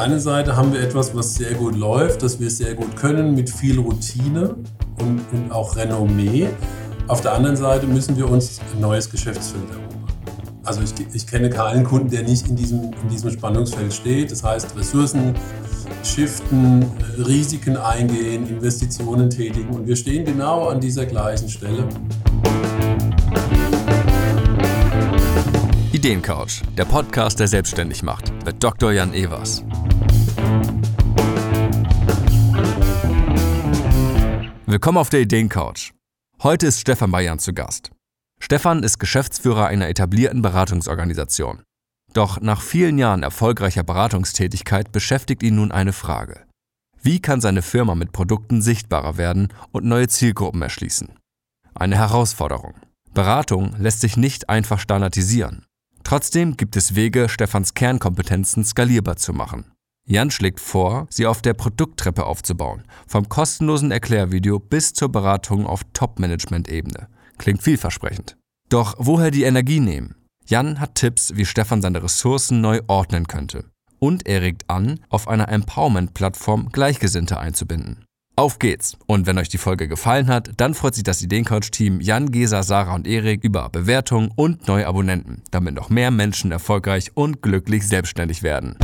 der einen Seite haben wir etwas, was sehr gut läuft, das wir sehr gut können, mit viel Routine und, und auch Renommee. Auf der anderen Seite müssen wir uns ein neues Geschäftsfeld erobern. Also ich, ich kenne keinen Kunden, der nicht in diesem, in diesem Spannungsfeld steht. Das heißt, Ressourcen shiften, Risiken eingehen, Investitionen tätigen. Und wir stehen genau an dieser gleichen Stelle. Ideencouch, der Podcast, der selbstständig macht, mit Dr. Jan Evers. Willkommen auf der Ideencouch. Heute ist Stefan Bayern zu Gast. Stefan ist Geschäftsführer einer etablierten Beratungsorganisation. Doch nach vielen Jahren erfolgreicher Beratungstätigkeit beschäftigt ihn nun eine Frage. Wie kann seine Firma mit Produkten sichtbarer werden und neue Zielgruppen erschließen? Eine Herausforderung. Beratung lässt sich nicht einfach standardisieren. Trotzdem gibt es Wege, Stefans Kernkompetenzen skalierbar zu machen. Jan schlägt vor, sie auf der Produkttreppe aufzubauen, vom kostenlosen Erklärvideo bis zur Beratung auf Top-Management-Ebene. Klingt vielversprechend. Doch woher die Energie nehmen? Jan hat Tipps, wie Stefan seine Ressourcen neu ordnen könnte. Und er regt an, auf einer Empowerment-Plattform Gleichgesinnte einzubinden. Auf geht's! Und wenn euch die Folge gefallen hat, dann freut sich das Ideencoach-Team Jan, Gesa, Sarah und Erik über Bewertungen und neue Abonnenten, damit noch mehr Menschen erfolgreich und glücklich selbstständig werden.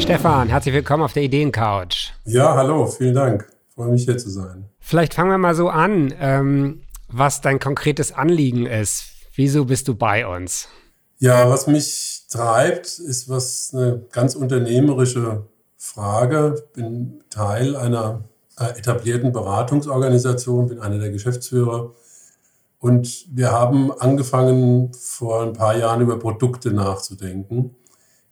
Stefan, herzlich willkommen auf der Ideencouch. Ja, hallo, vielen Dank. Freue mich hier zu sein. Vielleicht fangen wir mal so an, ähm, was dein konkretes Anliegen ist. Wieso bist du bei uns? Ja, was mich treibt, ist was eine ganz unternehmerische Frage. Ich bin Teil einer äh, etablierten Beratungsorganisation, bin einer der Geschäftsführer. Und wir haben angefangen, vor ein paar Jahren über Produkte nachzudenken.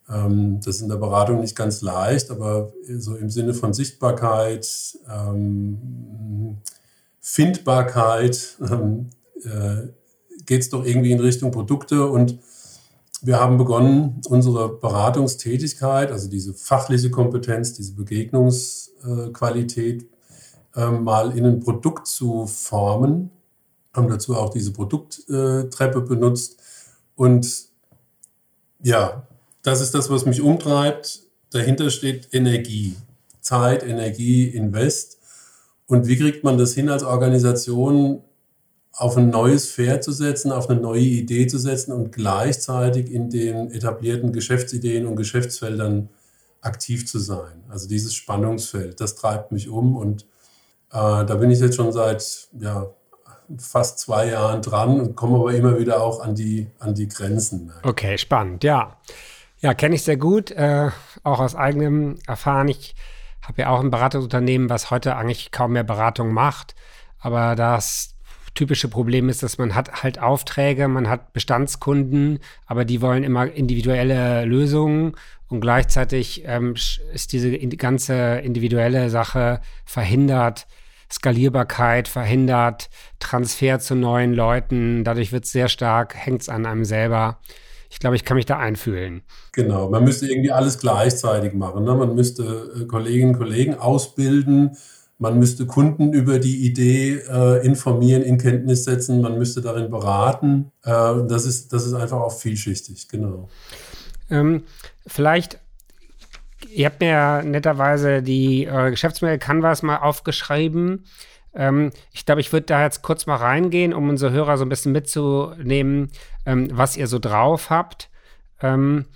Ähm, das ist in der Beratung nicht ganz leicht, aber so im Sinne von Sichtbarkeit, ähm, Findbarkeit ähm, äh, geht es doch irgendwie in Richtung Produkte und wir haben begonnen, unsere Beratungstätigkeit, also diese fachliche Kompetenz, diese Begegnungsqualität, ähm, mal in ein Produkt zu formen, haben dazu auch diese Produkttreppe benutzt. Und ja, das ist das, was mich umtreibt. Dahinter steht Energie, Zeit, Energie, Invest. Und wie kriegt man das hin als Organisation, auf ein neues Pferd zu setzen, auf eine neue Idee zu setzen und gleichzeitig in den etablierten Geschäftsideen und Geschäftsfeldern aktiv zu sein. Also dieses Spannungsfeld, das treibt mich um und äh, da bin ich jetzt schon seit ja, fast zwei Jahren dran und komme aber immer wieder auch an die, an die Grenzen. Okay, spannend, ja. Ja, kenne ich sehr gut, äh, auch aus eigenem Erfahren. Ich habe ja auch ein Beratungsunternehmen, was heute eigentlich kaum mehr Beratung macht, aber das typische Problem ist, dass man hat halt Aufträge, man hat Bestandskunden, aber die wollen immer individuelle Lösungen und gleichzeitig ähm, ist diese ganze individuelle Sache verhindert Skalierbarkeit, verhindert Transfer zu neuen Leuten. Dadurch wird es sehr stark, hängt es an einem selber. Ich glaube, ich kann mich da einfühlen. Genau, man müsste irgendwie alles gleichzeitig machen. Ne? Man müsste äh, Kolleginnen und Kollegen ausbilden man müsste Kunden über die Idee äh, informieren, in Kenntnis setzen, man müsste darin beraten. Äh, das, ist, das ist einfach auch vielschichtig, genau. Ähm, vielleicht, ihr habt mir ja netterweise die eure Geschäftsmodell Canvas mal aufgeschrieben. Ähm, ich glaube, ich würde da jetzt kurz mal reingehen, um unsere Hörer so ein bisschen mitzunehmen, ähm, was ihr so drauf habt. Ähm,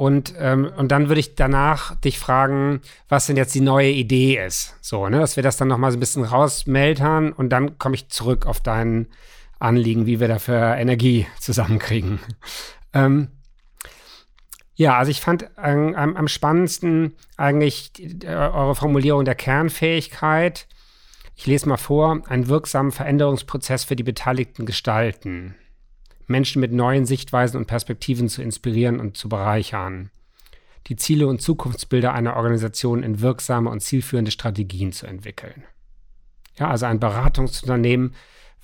und, ähm, und dann würde ich danach dich fragen, was denn jetzt die neue Idee ist. So, ne, dass wir das dann nochmal so ein bisschen rausmeltern und dann komme ich zurück auf dein Anliegen, wie wir dafür Energie zusammenkriegen. ähm, ja, also ich fand ähm, am, am, spannendsten eigentlich äh, eure Formulierung der Kernfähigkeit. Ich lese mal vor, einen wirksamen Veränderungsprozess für die Beteiligten gestalten. Menschen mit neuen Sichtweisen und Perspektiven zu inspirieren und zu bereichern. Die Ziele und Zukunftsbilder einer Organisation in wirksame und zielführende Strategien zu entwickeln. Ja, also ein Beratungsunternehmen,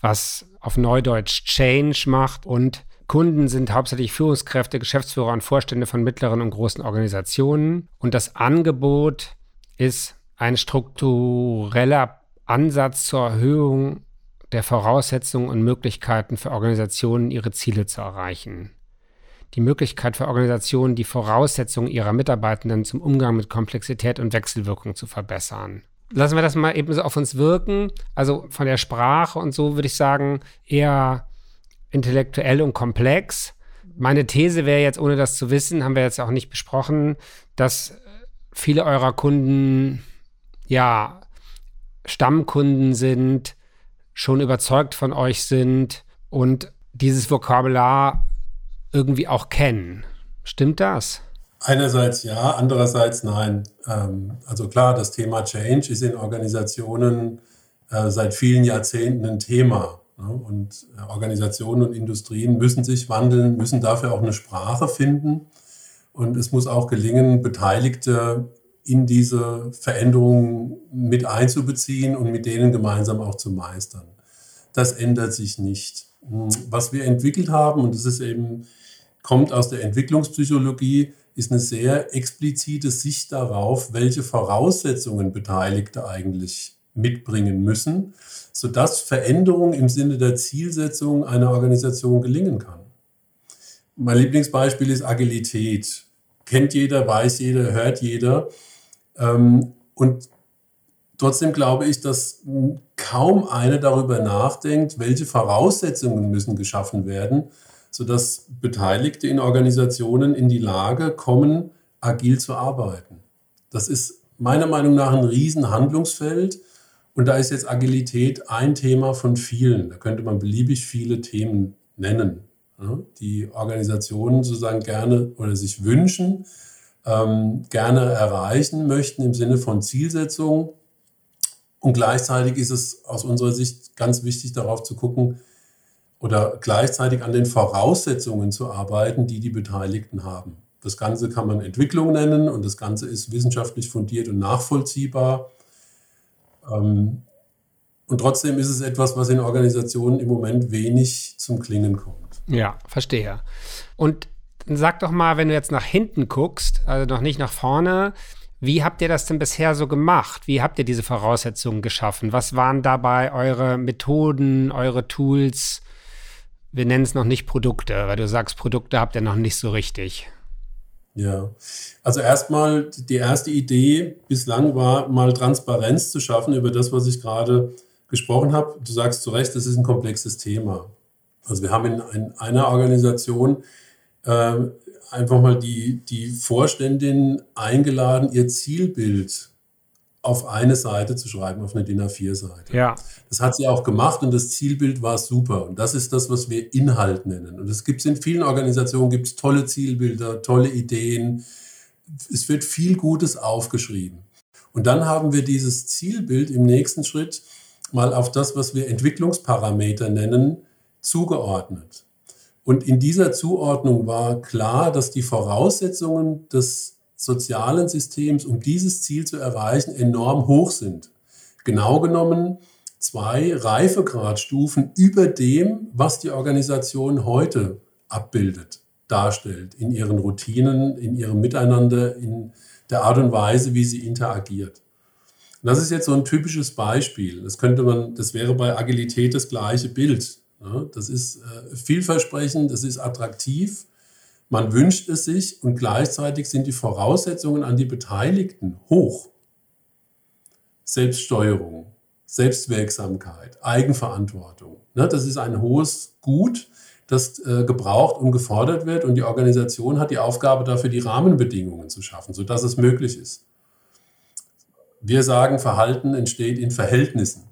was auf Neudeutsch Change macht und Kunden sind hauptsächlich Führungskräfte, Geschäftsführer und Vorstände von mittleren und großen Organisationen. Und das Angebot ist ein struktureller Ansatz zur Erhöhung der Voraussetzungen und Möglichkeiten für Organisationen, ihre Ziele zu erreichen. die Möglichkeit für Organisationen, die Voraussetzungen ihrer Mitarbeitenden zum Umgang mit Komplexität und Wechselwirkung zu verbessern. Lassen wir das mal eben so auf uns wirken. Also von der Sprache und so würde ich sagen, eher intellektuell und komplex. Meine These wäre jetzt, ohne das zu wissen, haben wir jetzt auch nicht besprochen, dass viele eurer Kunden ja Stammkunden sind, schon überzeugt von euch sind und dieses Vokabular irgendwie auch kennen. Stimmt das? Einerseits ja, andererseits nein. Ähm, also klar, das Thema Change ist in Organisationen äh, seit vielen Jahrzehnten ein Thema. Ne? Und äh, Organisationen und Industrien müssen sich wandeln, müssen dafür auch eine Sprache finden. Und es muss auch gelingen, Beteiligte in diese Veränderungen mit einzubeziehen und mit denen gemeinsam auch zu meistern. Das ändert sich nicht. Hm, was wir entwickelt haben, und das ist eben, kommt aus der Entwicklungspsychologie, ist eine sehr explizite Sicht darauf, welche Voraussetzungen Beteiligte eigentlich mitbringen müssen, sodass Veränderung im Sinne der Zielsetzung einer Organisation gelingen kann. Mein Lieblingsbeispiel ist Agilität. Kennt jeder, weiß jeder, hört jeder. Ähm, und trotzdem glaube ich, dass kaum einer darüber nachdenkt, welche Voraussetzungen müssen geschaffen werden, sodass Beteiligte in Organisationen in die Lage kommen, agil zu arbeiten. Das ist meiner Meinung nach ein Riesenhandlungsfeld. Und da ist jetzt Agilität ein Thema von vielen. Da könnte man beliebig viele Themen nennen, die Organisationen sozusagen gerne oder sich wünschen, ähm, gerne erreichen möchten im Sinne von Zielsetzung. Und gleichzeitig ist es aus unserer Sicht ganz wichtig, darauf zu gucken oder gleichzeitig an den Voraussetzungen zu arbeiten, die die Beteiligten haben. Das Ganze kann man Entwicklung nennen und das Ganze ist wissenschaftlich fundiert und nachvollziehbar. Ähm, und trotzdem ist es etwas, was in Organisationen im Moment wenig zum Klingen kommt. Ja, verstehe. Und sag doch mal, wenn du jetzt nach hinten guckst, also noch nicht nach vorne, wie habt ihr das denn bisher so gemacht? Wie habt ihr diese Voraussetzungen geschaffen? Was waren dabei eure Methoden, eure Tools? Wir nennen es noch nicht Produkte, weil du sagst, Produkte habt ihr noch nicht so richtig. Ja, also erstmal die erste Idee bislang war, mal Transparenz zu schaffen über das, was ich gerade gesprochen habe. Du sagst zu Recht, das ist ein komplexes Thema. Also wir haben in, in einer Organisation äh, einfach mal die, die Vorständin eingeladen, ihr Zielbild auf eine Seite zu schreiben, auf eine DIN A4-Seite. Ja. Das hat sie auch gemacht und das Zielbild war super. Und das ist das, was wir Inhalt nennen. Und es gibt in vielen Organisationen gibt es tolle Zielbilder, tolle Ideen. Es wird viel Gutes aufgeschrieben. Und dann haben wir dieses Zielbild im nächsten Schritt mal auf das, was wir Entwicklungsparameter nennen, zugeordnet. Und in dieser Zuordnung war klar, dass die Voraussetzungen des sozialen Systems, um dieses Ziel zu erreichen, enorm hoch sind. Genau genommen zwei Reifegradstufen über dem, was die Organisation heute abbildet, darstellt, in ihren Routinen, in ihrem Miteinander, in der Art und Weise, wie sie interagiert. Das ist jetzt so ein typisches Beispiel. Das könnte man, das wäre bei Agilität das gleiche Bild. Ja, das ist äh, vielversprechend, das ist attraktiv. Man wünscht es sich und gleichzeitig sind die Voraussetzungen an die Beteiligten hoch. Selbststeuerung, Selbstwirksamkeit, Eigenverantwortung. Ne, das ist ein hohes Gut, das äh, gebraucht und gefordert wird und die Organisation hat die Aufgabe dafür, die Rahmenbedingungen zu schaffen, sodass es möglich ist. Wir sagen, Verhalten entsteht in Verhältnissen.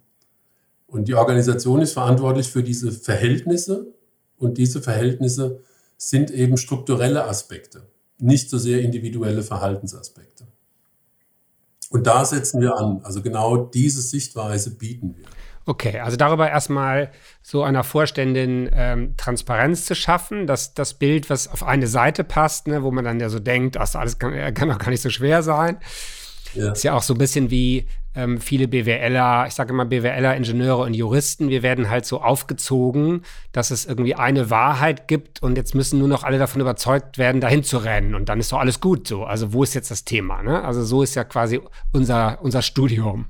Und die Organisation ist verantwortlich für diese Verhältnisse und diese Verhältnisse sind eben strukturelle Aspekte, nicht so sehr individuelle Verhaltensaspekte. Und da setzen wir an. Also genau diese Sichtweise bieten wir. Okay, also darüber erstmal so einer Vorständin ähm, Transparenz zu schaffen, dass das Bild, was auf eine Seite passt, ne, wo man dann ja so denkt, das alles kann, kann doch gar nicht so schwer sein. Ja. Ist ja auch so ein bisschen wie ähm, viele BWLer, ich sage immer BWLer, Ingenieure und Juristen, wir werden halt so aufgezogen, dass es irgendwie eine Wahrheit gibt und jetzt müssen nur noch alle davon überzeugt werden, dahin zu rennen und dann ist doch alles gut so. Also wo ist jetzt das Thema? Ne? Also so ist ja quasi unser, unser Studium.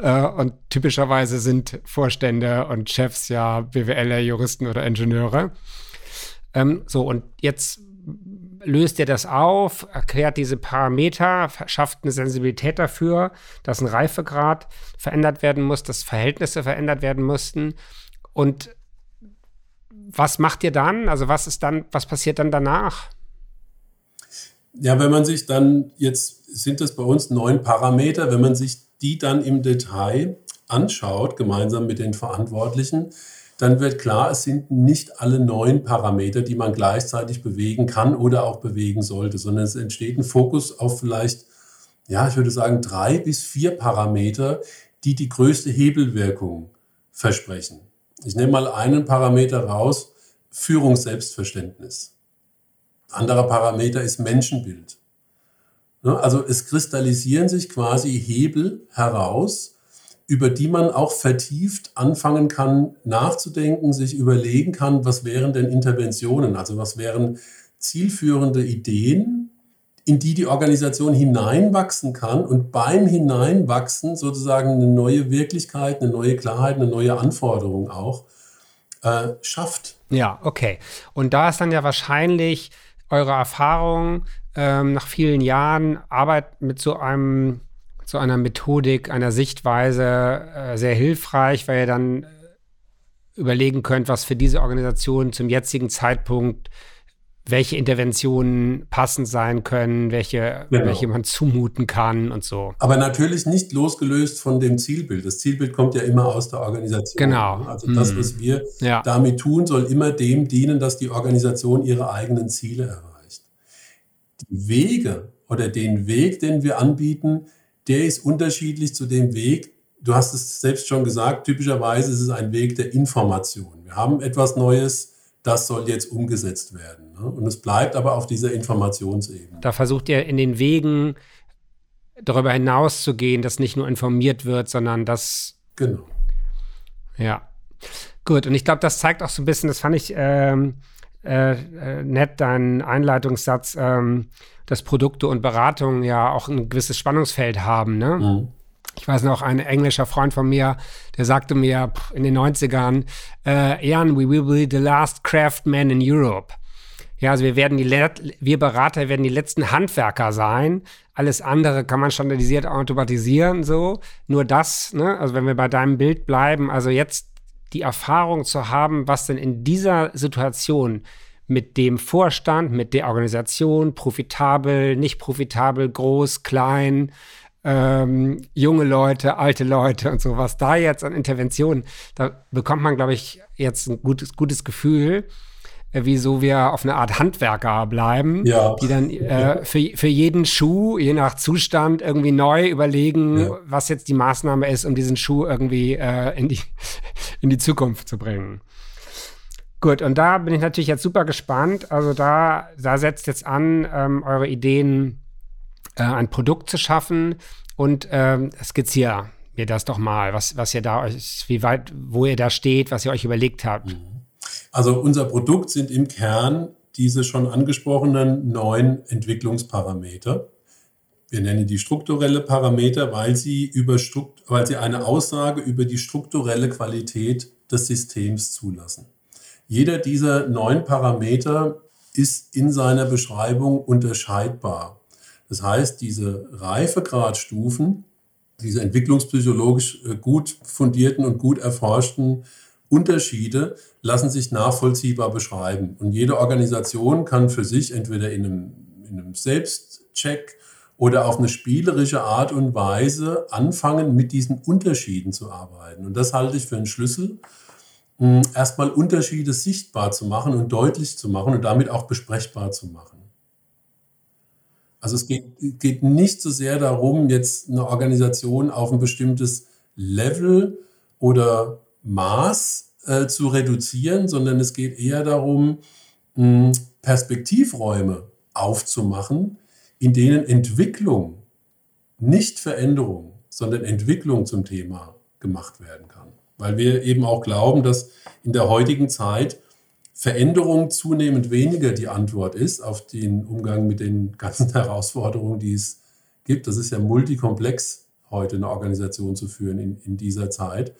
Äh, und typischerweise sind Vorstände und Chefs ja BWLer, Juristen oder Ingenieure. Ähm, so, und jetzt löst ihr das auf, erklärt diese Parameter, schafft eine Sensibilität dafür, dass ein Reifegrad verändert werden muss, dass Verhältnisse verändert werden mussten. Und was macht ihr dann? Also was ist dann, was passiert dann danach? Ja, wenn man sich dann, jetzt sind das bei uns neun Parameter, wenn man sich die dann im Detail anschaut, gemeinsam mit den Verantwortlichen, dann wird klar, es sind nicht alle neun Parameter, die man gleichzeitig bewegen kann oder auch bewegen sollte, sondern es entsteht ein Fokus auf vielleicht, ja, ich würde sagen, drei bis vier Parameter, die die größte Hebelwirkung versprechen. Ich nehme mal einen Parameter raus, Führungsselbstverständnis. Anderer Parameter ist Menschenbild. Also es kristallisieren sich quasi Hebel heraus, über die man auch vertieft anfangen kann nachzudenken, sich überlegen kann, was wären denn Interventionen, also was wären zielführende Ideen, in die die Organisation hineinwachsen kann und beim Hineinwachsen sozusagen eine neue Wirklichkeit, eine neue Klarheit, eine neue Anforderung auch äh, schafft. Ja, okay. Und da ist dann ja wahrscheinlich eure Erfahrung ähm, nach vielen Jahren Arbeit mit so einem zu einer Methodik, einer Sichtweise äh, sehr hilfreich, weil ihr dann äh, überlegen könnt, was für diese Organisation zum jetzigen Zeitpunkt welche Interventionen passend sein können, welche, genau. welche man zumuten kann und so. Aber natürlich nicht losgelöst von dem Zielbild. Das Zielbild kommt ja immer aus der Organisation. Genau. Also das, mhm. was wir ja. damit tun, soll immer dem dienen, dass die Organisation ihre eigenen Ziele erreicht. Die Wege oder den Weg, den wir anbieten, der ist unterschiedlich zu dem Weg, du hast es selbst schon gesagt, typischerweise ist es ein Weg der Information. Wir haben etwas Neues, das soll jetzt umgesetzt werden. Ne? Und es bleibt aber auf dieser Informationsebene. Da versucht ihr in den Wegen darüber hinaus zu gehen, dass nicht nur informiert wird, sondern dass. Genau. Ja. Gut, und ich glaube, das zeigt auch so ein bisschen, das fand ich ähm, äh, äh, nett, dein Einleitungssatz. Ähm, dass Produkte und Beratungen ja auch ein gewisses Spannungsfeld haben. Ne? Mhm. Ich weiß noch, ein englischer Freund von mir, der sagte mir in den 90ern, äh, Jan, we will be the last craftsman in Europe. Ja, also wir werden die, wir Berater werden die letzten Handwerker sein. Alles andere kann man standardisiert automatisieren, so. Nur das, ne, also wenn wir bei deinem Bild bleiben, also jetzt die Erfahrung zu haben, was denn in dieser Situation mit dem Vorstand, mit der Organisation, profitabel, nicht profitabel, groß, klein, ähm, junge Leute, alte Leute und so, was da jetzt an Interventionen, da bekommt man, glaube ich, jetzt ein gutes, gutes Gefühl, wieso wir auf eine Art Handwerker bleiben, ja. die dann äh, für, für jeden Schuh, je nach Zustand, irgendwie neu überlegen, ja. was jetzt die Maßnahme ist, um diesen Schuh irgendwie äh, in, die, in die Zukunft zu bringen. Gut, und da bin ich natürlich jetzt super gespannt. Also da, da setzt jetzt an, ähm, eure Ideen, äh, ein Produkt zu schaffen und ähm, skizziere mir das doch mal, was, was ihr da euch, wie weit, wo ihr da steht, was ihr euch überlegt habt. Mhm. Also unser Produkt sind im Kern diese schon angesprochenen neun Entwicklungsparameter. Wir nennen die strukturelle Parameter, weil sie, über, weil sie eine Aussage über die strukturelle Qualität des Systems zulassen. Jeder dieser neun Parameter ist in seiner Beschreibung unterscheidbar. Das heißt, diese Reifegradstufen, diese entwicklungspsychologisch äh, gut fundierten und gut erforschten Unterschiede lassen sich nachvollziehbar beschreiben. Und jede Organisation kann für sich entweder in einem, in einem Selbstcheck oder auf eine spielerische Art und Weise anfangen, mit diesen Unterschieden zu arbeiten. Und das halte ich für einen Schlüssel, erstmal Unterschiede sichtbar zu machen und deutlich zu machen und damit auch besprechbar zu machen. Also es geht, geht nicht so sehr darum, jetzt eine Organisation auf ein bestimmtes Level oder Maß äh, zu reduzieren, sondern es geht eher darum, mh, Perspektivräume aufzumachen, in denen Entwicklung, nicht Veränderung, sondern Entwicklung zum Thema gemacht werden kann weil wir eben auch glauben, dass in der heutigen Zeit Veränderung zunehmend weniger die Antwort ist auf den Umgang mit den ganzen Herausforderungen, die es gibt. Das ist ja multikomplex, heute eine Organisation zu führen in, in dieser Zeit,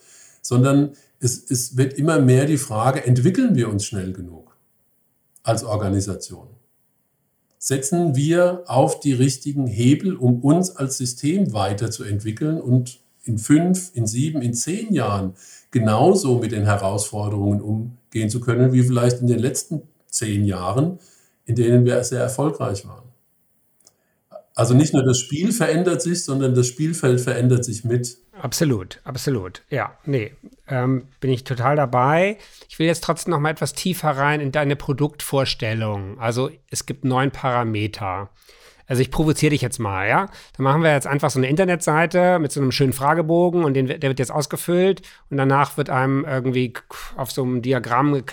sondern es, es wird immer mehr die Frage, entwickeln wir uns schnell genug als Organisation? setzen wir auf die richtigen Hebel, um uns als System weiterzuentwickeln und in fünf, in sieben, in zehn Jahren genauso mit den Herausforderungen umgehen zu können, wie vielleicht in den letzten zehn Jahren, in denen wir sehr erfolgreich waren. Also nicht nur das Spiel verändert sich, sondern das Spielfeld verändert sich mit. Absolut, absolut. Ja, nee, ähm, bin ich total dabei. Ich will jetzt trotzdem noch mal etwas tiefer rein in deine Produktvorstellung. Also es gibt neun Parameter. Also ich provoziere dich jetzt mal, ja? Dann machen wir jetzt einfach so eine Internetseite mit so einem schönen Fragebogen und den, der wird jetzt ausgefüllt und danach wird einem irgendwie auf so einem Diagramm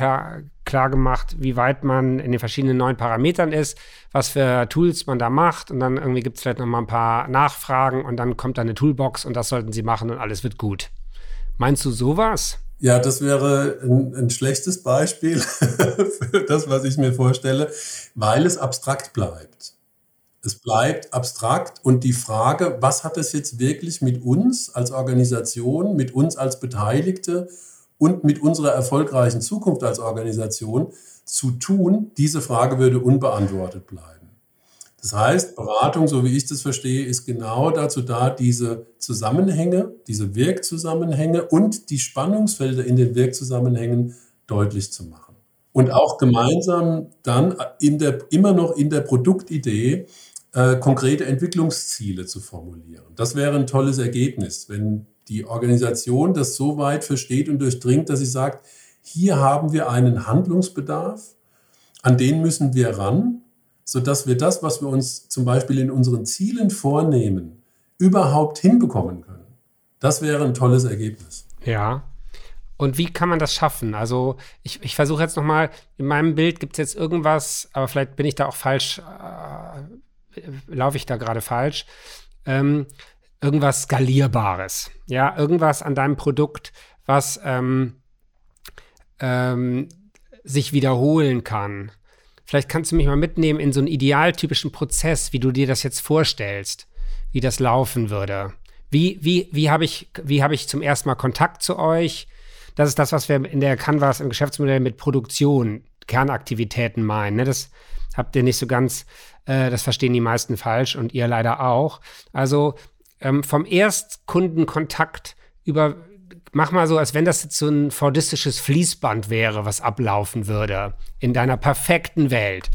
klar, gemacht, wie weit man in den verschiedenen neuen Parametern ist, was für Tools man da macht und dann irgendwie gibt es vielleicht noch mal ein paar Nachfragen und dann kommt da eine Toolbox und das sollten sie machen und alles wird gut. Meinst du sowas? Ja, das wäre ein, ein schlechtes Beispiel für das, was ich mir vorstelle, weil es abstrakt bleibt. Es bleibt abstrakt und die Frage, was hat es jetzt wirklich mit uns als Organisation, mit uns als Beteiligte und mit unserer erfolgreichen Zukunft als Organisation zu tun, diese Frage würde unbeantwortet bleiben. Das heißt, Beratung, so wie ich das verstehe, ist genau dazu da, diese Zusammenhänge, diese Wirkzusammenhänge und die Spannungsfelder in den Wirkzusammenhängen deutlich zu machen. Und auch gemeinsam dann in der, immer noch in der Produktidee äh, konkrete Entwicklungsziele zu formulieren. Das wäre ein tolles Ergebnis, wenn die Organisation das so weit versteht und durchdringt, dass sie sagt, hier haben wir einen Handlungsbedarf, an den müssen wir ran, sodass wir das, was wir uns zum Beispiel in unseren Zielen vornehmen, überhaupt hinbekommen können. Das wäre ein tolles Ergebnis. Ja. Und wie kann man das schaffen? Also ich, ich versuche jetzt nochmal, in meinem Bild gibt es jetzt irgendwas, aber vielleicht bin ich da auch falsch, äh, laufe ich da gerade falsch. Ähm, irgendwas Skalierbares. Ja, irgendwas an deinem Produkt, was ähm, ähm, sich wiederholen kann. Vielleicht kannst du mich mal mitnehmen in so einen idealtypischen Prozess, wie du dir das jetzt vorstellst, wie das laufen würde. Wie, wie, wie habe ich, hab ich zum ersten Mal Kontakt zu euch? Das ist das, was wir in der Canvas im Geschäftsmodell mit Produktion, Kernaktivitäten meinen. Ne? Das habt ihr nicht so ganz, äh, das verstehen die meisten falsch und ihr leider auch. Also ähm, vom Erstkundenkontakt über, mach mal so, als wenn das jetzt so ein fordistisches Fließband wäre, was ablaufen würde in deiner perfekten Welt.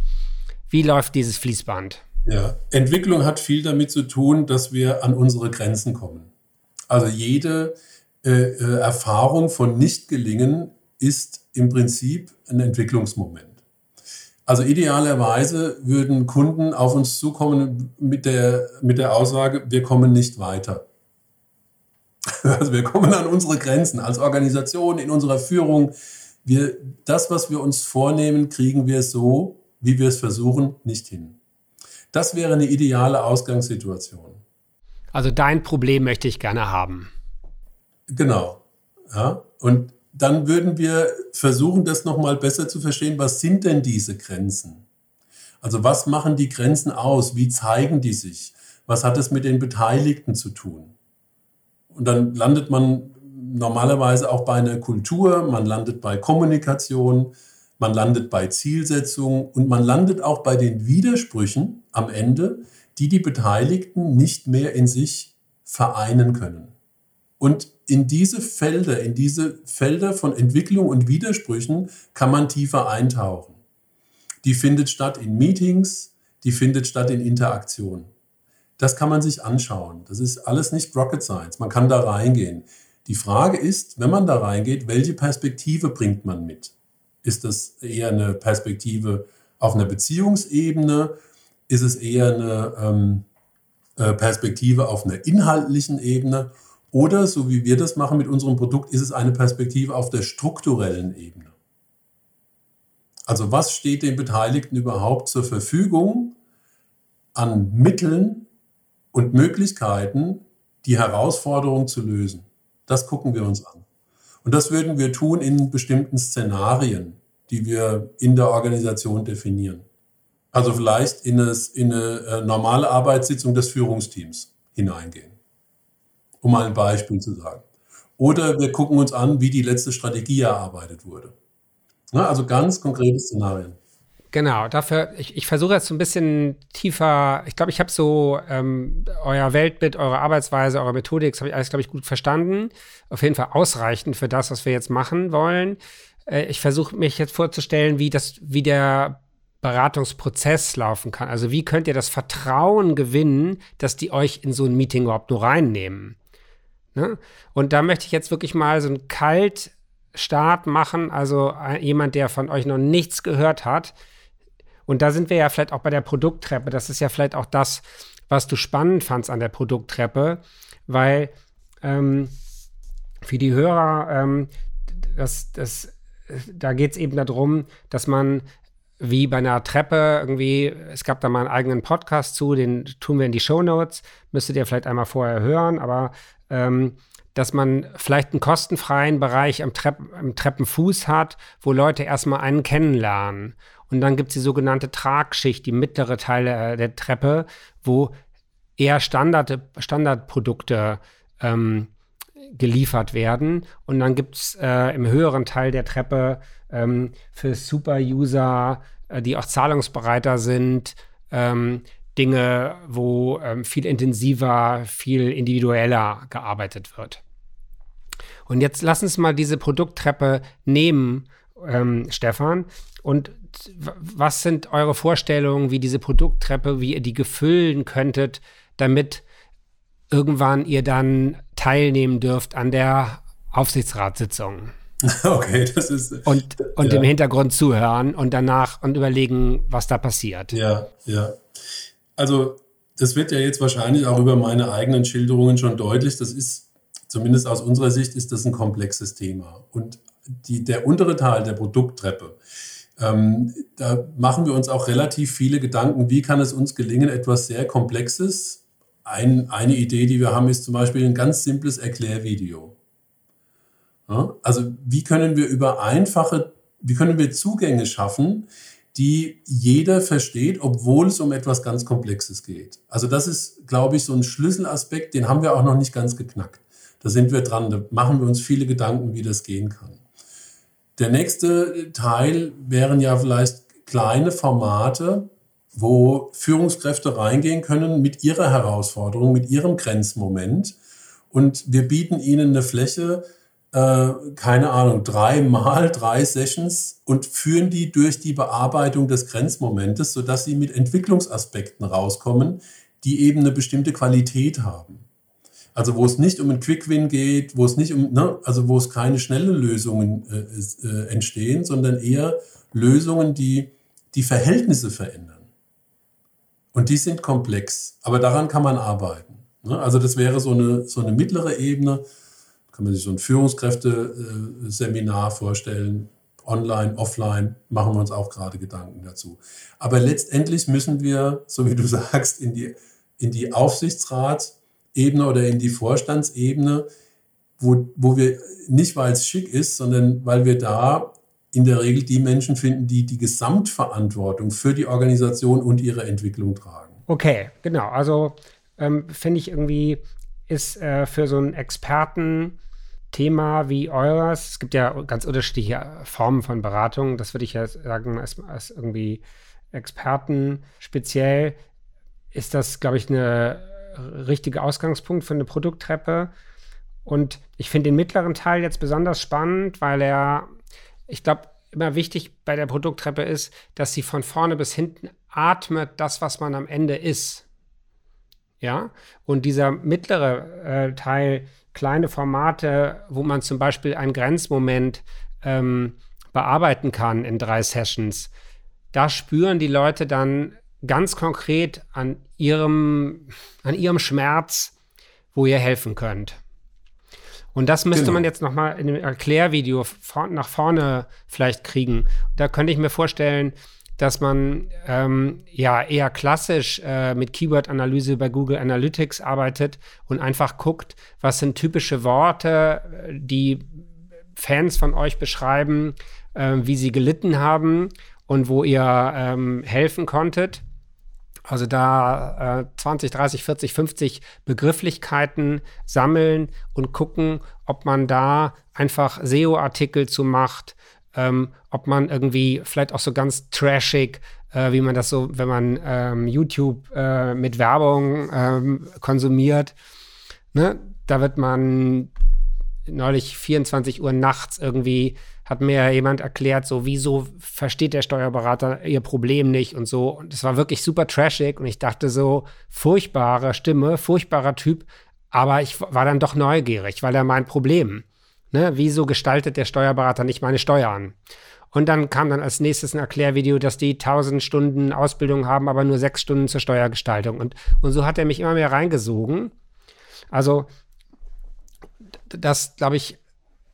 Wie läuft dieses Fließband? Ja, Entwicklung hat viel damit zu tun, dass wir an unsere Grenzen kommen. Also jede äh, äh Erfahrung von Nichtgelingen ist im Prinzip ein Entwicklungsmoment. Also idealerweise würden Kunden auf uns zukommen mit der, mit der Aussage, wir kommen nicht weiter. Also wir kommen an unsere Grenzen als Organisation, in unserer Führung. Wir, das, was wir uns vornehmen, kriegen wir so, wie wir es versuchen, nicht hin. Das wäre eine ideale Ausgangssituation. Also dein Problem möchte ich gerne haben. Genau. Ja, und dann würden wir versuchen, das nochmal besser zu verstehen. Was sind denn diese Grenzen? Also was machen die Grenzen aus? Wie zeigen die sich? Was hat es mit den Beteiligten zu tun? Und dann landet man normalerweise auch bei einer Kultur, man landet bei Kommunikation, man landet bei Zielsetzungen und man landet auch bei den Widersprüchen am Ende, die die Beteiligten nicht mehr in sich vereinen können. Und in diese Felder, in diese Felder von Entwicklung und Widersprüchen kann man tiefer eintauchen. Die findet statt in Meetings, die findet statt in Interaktion. Das kann man sich anschauen. Das ist alles nicht Rocket Science. Man kann da reingehen. Die Frage ist, wenn man da reingeht, welche Perspektive bringt man mit? Ist das eher eine Perspektive auf einer Beziehungsebene? Ist es eher eine ähm, äh, Perspektive auf einer inhaltlichen Ebene? Oder, so wie wir das machen mit unserem Produkt, ist es eine Perspektive auf der strukturellen Ebene. Also was steht den Beteiligten überhaupt zur Verfügung an Mitteln und Möglichkeiten, die Herausforderung zu lösen? Das gucken wir uns an. Und das würden wir tun in bestimmten Szenarien, die wir in der Organisation definieren. Also vielleicht in eine, in eine äh, normale Arbeitssitzung des Führungsteams hineingehen um mal ein Beispiel zu sagen. Oder wir gucken uns an, wie die letzte Strategie erarbeitet wurde. Na, also ganz konkrete Szenarien. Genau, dafür, ich, ich versuche jetzt so ein bisschen tiefer, ich glaube, ich habe so ähm, euer Weltbild, eure Arbeitsweise, eure Methodik, das habe ich alles, glaube ich, gut verstanden. Auf jeden Fall ausreichend für das, was wir jetzt machen wollen. Äh, ich versuche mich jetzt vorzustellen, wie das, wie der Beratungsprozess laufen kann. Also wie könnt ihr das Vertrauen gewinnen, dass die euch in so ein Meeting überhaupt nur reinnehmen? Ne? Und da möchte ich jetzt wirklich mal so einen Kaltstart machen, also jemand, der von euch noch nichts gehört hat. Und da sind wir ja vielleicht auch bei der Produkttreppe. Das ist ja vielleicht auch das, was du spannend fandst an der Produkttreppe, weil ähm, für die Hörer, ähm, das, das, da geht es eben darum, dass man wie bei einer Treppe irgendwie, es gab da mal einen eigenen Podcast zu, den tun wir in die Show Notes, müsstet ihr vielleicht einmal vorher hören, aber ähm, dass man vielleicht einen kostenfreien Bereich am, Trepp, am Treppenfuß hat, wo Leute erstmal einen kennenlernen. Und dann gibt es die sogenannte Tragschicht, die mittlere Teile der Treppe, wo eher Standard, Standardprodukte ähm, geliefert werden. Und dann gibt es äh, im höheren Teil der Treppe ähm, für Super-User, äh, die auch zahlungsbereiter sind, ähm, Dinge, wo ähm, viel intensiver, viel individueller gearbeitet wird. Und jetzt lass uns mal diese Produkttreppe nehmen, ähm, Stefan. Und was sind eure Vorstellungen, wie diese Produkttreppe, wie ihr die gefüllen könntet, damit irgendwann ihr dann teilnehmen dürft an der Aufsichtsratssitzung? Okay, das ist. Und, und ja. im Hintergrund zuhören und danach und überlegen, was da passiert. Ja, ja. Also, das wird ja jetzt wahrscheinlich auch über meine eigenen Schilderungen schon deutlich. Das ist, zumindest aus unserer Sicht, ist das ein komplexes Thema. Und die, der untere Teil der Produkttreppe, ähm, da machen wir uns auch relativ viele Gedanken, wie kann es uns gelingen, etwas sehr Komplexes. Ein, eine Idee, die wir haben, ist zum Beispiel ein ganz simples Erklärvideo. Ja, also wie können wir über einfache, wie können wir Zugänge schaffen, die jeder versteht, obwohl es um etwas ganz Komplexes geht. Also das ist, glaube ich, so ein Schlüsselaspekt, den haben wir auch noch nicht ganz geknackt. Da sind wir dran, da machen wir uns viele Gedanken, wie das gehen kann. Der nächste Teil wären ja vielleicht kleine Formate, wo Führungskräfte reingehen können mit ihrer Herausforderung, mit ihrem Grenzmoment. Und wir bieten ihnen eine Fläche, äh, keine Ahnung, dreimal drei Sessions und führen die durch die Bearbeitung des Grenzmomentes, sodass sie mit Entwicklungsaspekten rauskommen, die eben eine bestimmte Qualität haben. Also wo es nicht um einen Quick-Win geht, wo es nicht um, ne, also wo es keine schnellen Lösungen äh, äh, entstehen, sondern eher Lösungen, die die Verhältnisse verändern. Und die sind komplex, aber daran kann man arbeiten. Ne? Also das wäre so eine, so eine mittlere Ebene, kann man sich so ein Führungskräfteseminar vorstellen, online, offline, machen wir uns auch gerade Gedanken dazu. Aber letztendlich müssen wir, so wie du sagst, in die, in die Aufsichtsratsebene oder in die Vorstandsebene, wo, wo wir nicht, weil es schick ist, sondern weil wir da in der Regel die Menschen finden, die die Gesamtverantwortung für die Organisation und ihre Entwicklung tragen. Okay, genau. Also ähm, finde ich irgendwie, ist äh, für so einen Experten Thema wie eures, es gibt ja ganz unterschiedliche Formen von Beratung, das würde ich ja sagen, als, als irgendwie Experten speziell, ist das, glaube ich, eine richtige Ausgangspunkt für eine Produkttreppe. Und ich finde den mittleren Teil jetzt besonders spannend, weil er, ich glaube, immer wichtig bei der Produkttreppe ist, dass sie von vorne bis hinten atmet, das, was man am Ende ist. Ja, und dieser mittlere äh, Teil kleine Formate, wo man zum Beispiel einen Grenzmoment ähm, bearbeiten kann in drei Sessions, da spüren die Leute dann ganz konkret an ihrem, an ihrem Schmerz, wo ihr helfen könnt. Und das müsste genau. man jetzt noch mal in einem Erklärvideo nach vorne vielleicht kriegen. Da könnte ich mir vorstellen, dass man ähm, ja eher klassisch äh, mit Keyword-Analyse bei Google Analytics arbeitet und einfach guckt, was sind typische Worte, die Fans von euch beschreiben, äh, wie sie gelitten haben und wo ihr ähm, helfen konntet. Also da äh, 20, 30, 40, 50 Begrifflichkeiten sammeln und gucken, ob man da einfach SEO-Artikel zu macht, ähm, ob man irgendwie vielleicht auch so ganz trashig, äh, wie man das so, wenn man ähm, YouTube äh, mit Werbung ähm, konsumiert, ne? da wird man neulich 24 Uhr nachts irgendwie hat mir jemand erklärt, so wieso versteht der Steuerberater ihr Problem nicht und so. Und es war wirklich super trashig und ich dachte so, furchtbare Stimme, furchtbarer Typ, aber ich war dann doch neugierig, weil er mein Problem. Ne? Wieso gestaltet der Steuerberater nicht meine Steuern? Und dann kam dann als nächstes ein Erklärvideo, dass die 1000 Stunden Ausbildung haben, aber nur sechs Stunden zur Steuergestaltung. Und, und so hat er mich immer mehr reingesogen. Also, das, glaube ich,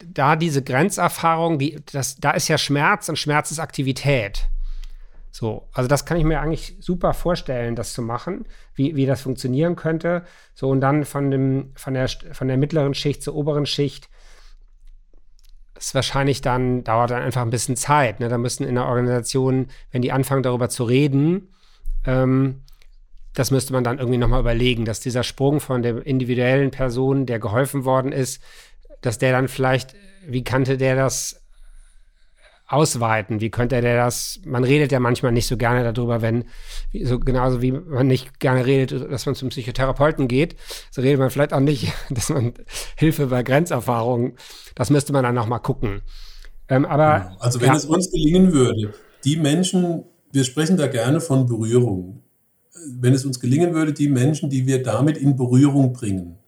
da diese Grenzerfahrung, die, das, da ist ja Schmerz und Schmerz ist Aktivität. So, also das kann ich mir eigentlich super vorstellen, das zu machen, wie, wie das funktionieren könnte. So, und dann von, dem, von, der, von der mittleren Schicht zur oberen Schicht ist wahrscheinlich dann, dauert dann einfach ein bisschen Zeit. Ne? Da müssen in der Organisation, wenn die anfangen, darüber zu reden, ähm, das müsste man dann irgendwie nochmal überlegen, dass dieser Sprung von der individuellen Person, der geholfen worden ist, dass der dann vielleicht, wie kannte der das ausweiten? Wie könnte der das? Man redet ja manchmal nicht so gerne darüber, wenn, so genauso wie man nicht gerne redet, dass man zum Psychotherapeuten geht, so redet man vielleicht auch nicht, dass man Hilfe bei Grenzerfahrungen, das müsste man dann noch mal gucken. Ähm, aber genau. also wenn ja. es uns gelingen würde, die Menschen, wir sprechen da gerne von Berührung, wenn es uns gelingen würde, die Menschen, die wir damit in Berührung bringen,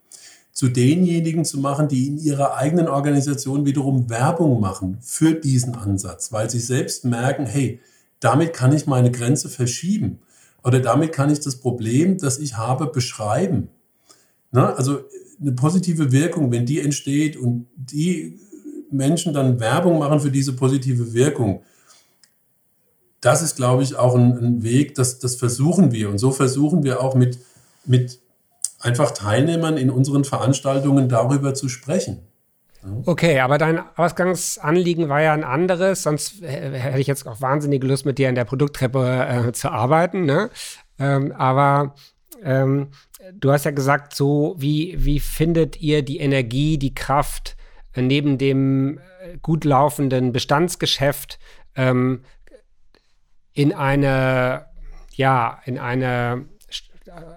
zu denjenigen zu machen, die in ihrer eigenen Organisation wiederum Werbung machen für diesen Ansatz, weil sie selbst merken, hey, damit kann ich meine Grenze verschieben oder damit kann ich das Problem, das ich habe, beschreiben. Na, also eine positive Wirkung, wenn die entsteht und die Menschen dann Werbung machen für diese positive Wirkung, das ist, glaube ich, auch ein, ein Weg, das, das versuchen wir. Und so versuchen wir auch mit, mit einfach Teilnehmern in unseren Veranstaltungen darüber zu sprechen. Okay, aber dein Ausgangsanliegen war ja ein anderes, sonst hätte ich jetzt auch wahnsinnige Lust, mit dir in der Produkttreppe äh, zu arbeiten. Ne? Ähm, aber ähm, du hast ja gesagt, so wie, wie findet ihr die Energie, die Kraft äh, neben dem äh, gut laufenden Bestandsgeschäft ähm, in eine, ja, in eine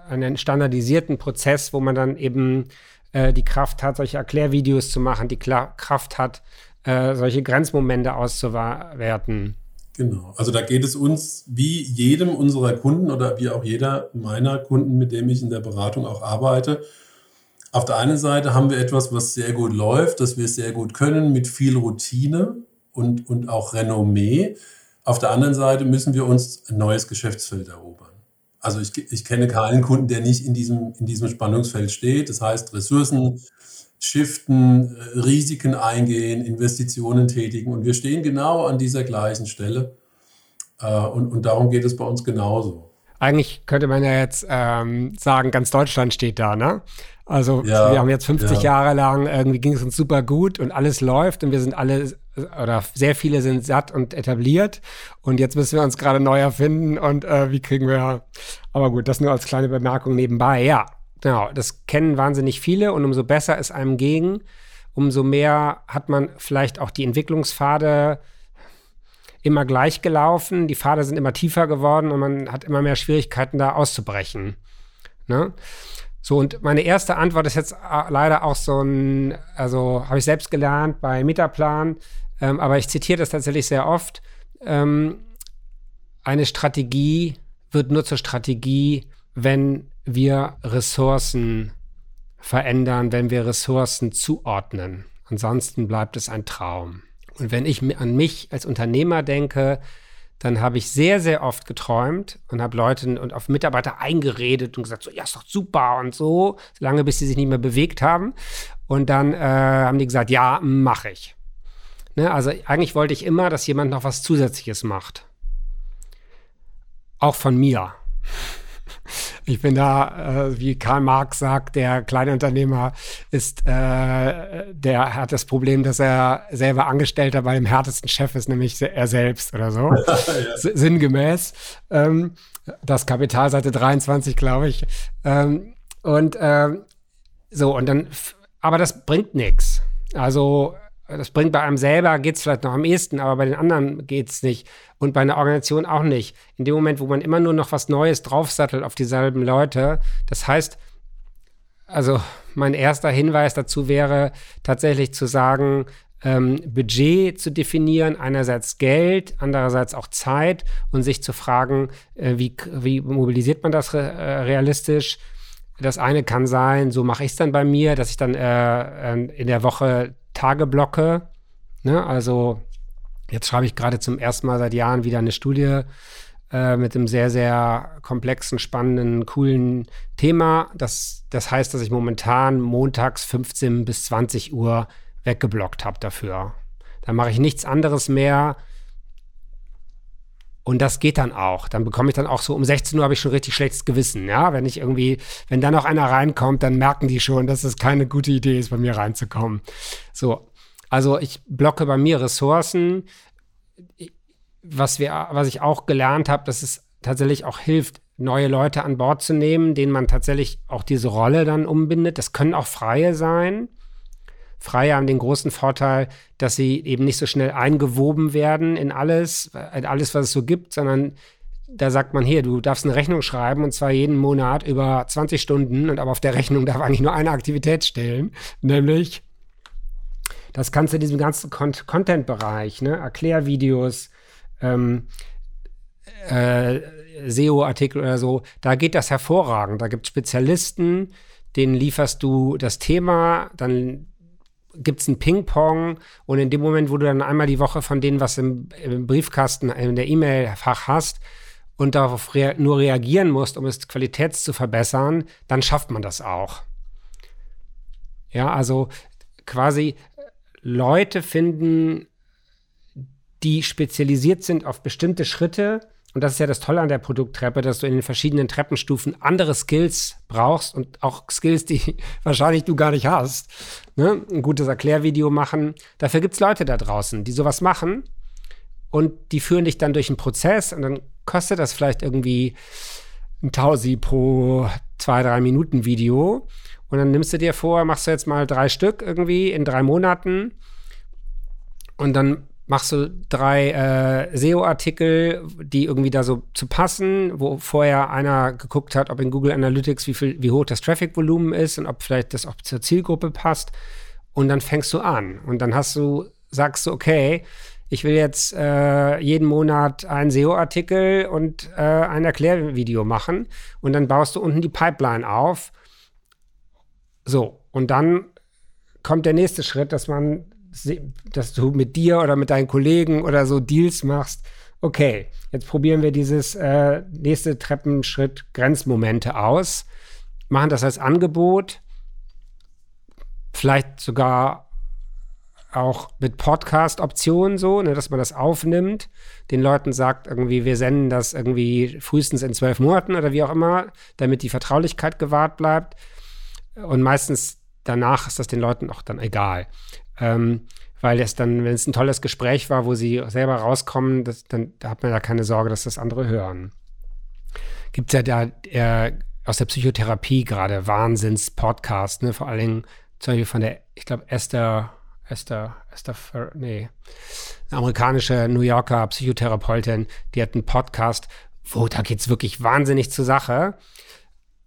einen standardisierten Prozess, wo man dann eben äh, die Kraft hat, solche Erklärvideos zu machen, die Kla Kraft hat, äh, solche Grenzmomente auszuwerten. Genau, also da geht es uns wie jedem unserer Kunden oder wie auch jeder meiner Kunden, mit dem ich in der Beratung auch arbeite. Auf der einen Seite haben wir etwas, was sehr gut läuft, das wir sehr gut können, mit viel Routine und, und auch Renommee. Auf der anderen Seite müssen wir uns ein neues Geschäftsfeld erobern. Also ich, ich kenne keinen Kunden, der nicht in diesem, in diesem Spannungsfeld steht. Das heißt, Ressourcen shiften, äh, Risiken eingehen, Investitionen tätigen. Und wir stehen genau an dieser gleichen Stelle. Äh, und, und darum geht es bei uns genauso. Eigentlich könnte man ja jetzt ähm, sagen, ganz Deutschland steht da, ne? Also ja, wir haben jetzt 50 ja. Jahre lang, irgendwie ging es uns super gut und alles läuft und wir sind alle oder sehr viele sind satt und etabliert und jetzt müssen wir uns gerade neu erfinden und äh, wie kriegen wir, aber gut, das nur als kleine Bemerkung nebenbei. Ja, genau, das kennen wahnsinnig viele und umso besser es einem ging, umso mehr hat man vielleicht auch die Entwicklungspfade immer gleich gelaufen, die Pfade sind immer tiefer geworden und man hat immer mehr Schwierigkeiten da auszubrechen. Ne? So, und meine erste Antwort ist jetzt äh, leider auch so ein, also habe ich selbst gelernt bei Metaplan, ähm, aber ich zitiere das tatsächlich sehr oft. Ähm, eine Strategie wird nur zur Strategie, wenn wir Ressourcen verändern, wenn wir Ressourcen zuordnen. Ansonsten bleibt es ein Traum. Und wenn ich an mich als Unternehmer denke, dann habe ich sehr, sehr oft geträumt und habe Leute und auf Mitarbeiter eingeredet und gesagt, so, ja, ist doch super und so, lange bis sie sich nicht mehr bewegt haben. Und dann äh, haben die gesagt, ja, mache ich. Ne? Also eigentlich wollte ich immer, dass jemand noch was Zusätzliches macht. Auch von mir. Ich bin da, äh, wie Karl Marx sagt, der Kleinunternehmer ist, äh, der hat das Problem, dass er selber Angestellter bei dem härtesten Chef ist, nämlich er selbst oder so. ja. Sinngemäß. Ähm, das Kapital Seite 23, glaube ich. Ähm, und ähm, so, und dann, aber das bringt nichts. Also das bringt bei einem selber, geht es vielleicht noch am ehesten, aber bei den anderen geht es nicht. Und bei einer Organisation auch nicht. In dem Moment, wo man immer nur noch was Neues draufsattelt auf dieselben Leute, das heißt, also mein erster Hinweis dazu wäre tatsächlich zu sagen, ähm, Budget zu definieren, einerseits Geld, andererseits auch Zeit und sich zu fragen, äh, wie, wie mobilisiert man das re äh, realistisch? Das eine kann sein, so mache ich es dann bei mir, dass ich dann äh, in der Woche Tageblocke. Ne? Also jetzt schreibe ich gerade zum ersten Mal seit Jahren wieder eine Studie äh, mit einem sehr, sehr komplexen, spannenden, coolen Thema. Das, das heißt, dass ich momentan montags 15 bis 20 Uhr weggeblockt habe dafür. Da mache ich nichts anderes mehr. Und das geht dann auch. Dann bekomme ich dann auch so um 16 Uhr habe ich schon richtig schlechtes Gewissen. Ja, wenn ich irgendwie, wenn da noch einer reinkommt, dann merken die schon, dass es keine gute Idee ist, bei mir reinzukommen. So. Also ich blocke bei mir Ressourcen. Was wir, was ich auch gelernt habe, dass es tatsächlich auch hilft, neue Leute an Bord zu nehmen, denen man tatsächlich auch diese Rolle dann umbindet. Das können auch Freie sein. Freie haben den großen Vorteil, dass sie eben nicht so schnell eingewoben werden in alles, in alles, was es so gibt, sondern da sagt man hier, du darfst eine Rechnung schreiben und zwar jeden Monat über 20 Stunden und aber auf der Rechnung darf eigentlich nur eine Aktivität stellen, nämlich das kannst du in diesem ganzen Con Content-Bereich, ne, Erklärvideos, ähm, äh, SEO-Artikel oder so, da geht das hervorragend. Da gibt es Spezialisten, denen lieferst du das Thema, dann gibt es ein Ping-Pong und in dem Moment, wo du dann einmal die Woche von denen was im, im Briefkasten, in der E-Mail-Fach hast und darauf rea nur reagieren musst, um es Qualität zu verbessern, dann schafft man das auch. Ja, also quasi Leute finden, die spezialisiert sind auf bestimmte Schritte und das ist ja das Tolle an der Produkttreppe, dass du in den verschiedenen Treppenstufen andere Skills brauchst und auch Skills, die wahrscheinlich du gar nicht hast. Ne? Ein gutes Erklärvideo machen. Dafür gibt es Leute da draußen, die sowas machen und die führen dich dann durch einen Prozess und dann kostet das vielleicht irgendwie ein Tausi pro zwei, drei Minuten Video. Und dann nimmst du dir vor, machst du jetzt mal drei Stück irgendwie in drei Monaten. Und dann machst du drei äh, SEO-Artikel, die irgendwie da so zu passen, wo vorher einer geguckt hat, ob in Google Analytics wie viel, wie hoch das Traffic-Volumen ist und ob vielleicht das auch zur Zielgruppe passt. Und dann fängst du an und dann hast du, sagst du, okay, ich will jetzt äh, jeden Monat einen SEO-Artikel und äh, ein Erklärvideo machen und dann baust du unten die Pipeline auf. So, und dann kommt der nächste Schritt, dass man dass du mit dir oder mit deinen Kollegen oder so Deals machst. Okay, jetzt probieren wir dieses äh, nächste Treppenschritt Grenzmomente aus, machen das als Angebot, vielleicht sogar auch mit Podcast-Optionen so, ne, dass man das aufnimmt, den Leuten sagt, irgendwie, wir senden das irgendwie frühestens in zwölf Monaten oder wie auch immer, damit die Vertraulichkeit gewahrt bleibt. Und meistens danach ist das den Leuten auch dann egal. Ähm, weil es dann, wenn es ein tolles Gespräch war, wo sie selber rauskommen, das, dann da hat man ja keine Sorge, dass das andere hören. Gibt es ja da äh, aus der Psychotherapie gerade Wahnsinns-Podcast, ne? vor allen Dingen zum Beispiel von der, ich glaube, Esther, Esther, Esther, nee, eine amerikanische New Yorker Psychotherapeutin, die hat einen Podcast, wo da geht es wirklich wahnsinnig zur Sache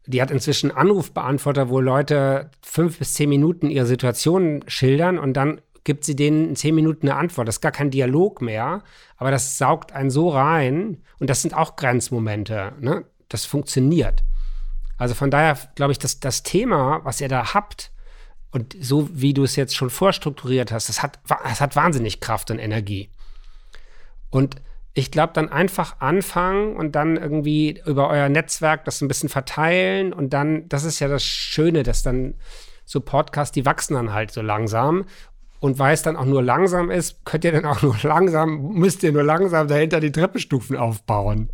die hat inzwischen Anrufbeantworter, wo Leute fünf bis zehn Minuten ihre Situation schildern und dann gibt sie denen in zehn Minuten eine Antwort. Das ist gar kein Dialog mehr, aber das saugt einen so rein und das sind auch Grenzmomente. Ne? Das funktioniert. Also von daher glaube ich, dass das Thema, was ihr da habt und so wie du es jetzt schon vorstrukturiert hast, das hat, das hat wahnsinnig Kraft und Energie. Und ich glaube, dann einfach anfangen und dann irgendwie über euer Netzwerk das ein bisschen verteilen und dann, das ist ja das Schöne, dass dann so Podcasts, die wachsen dann halt so langsam und weil es dann auch nur langsam ist, könnt ihr dann auch nur langsam, müsst ihr nur langsam dahinter die Treppenstufen aufbauen.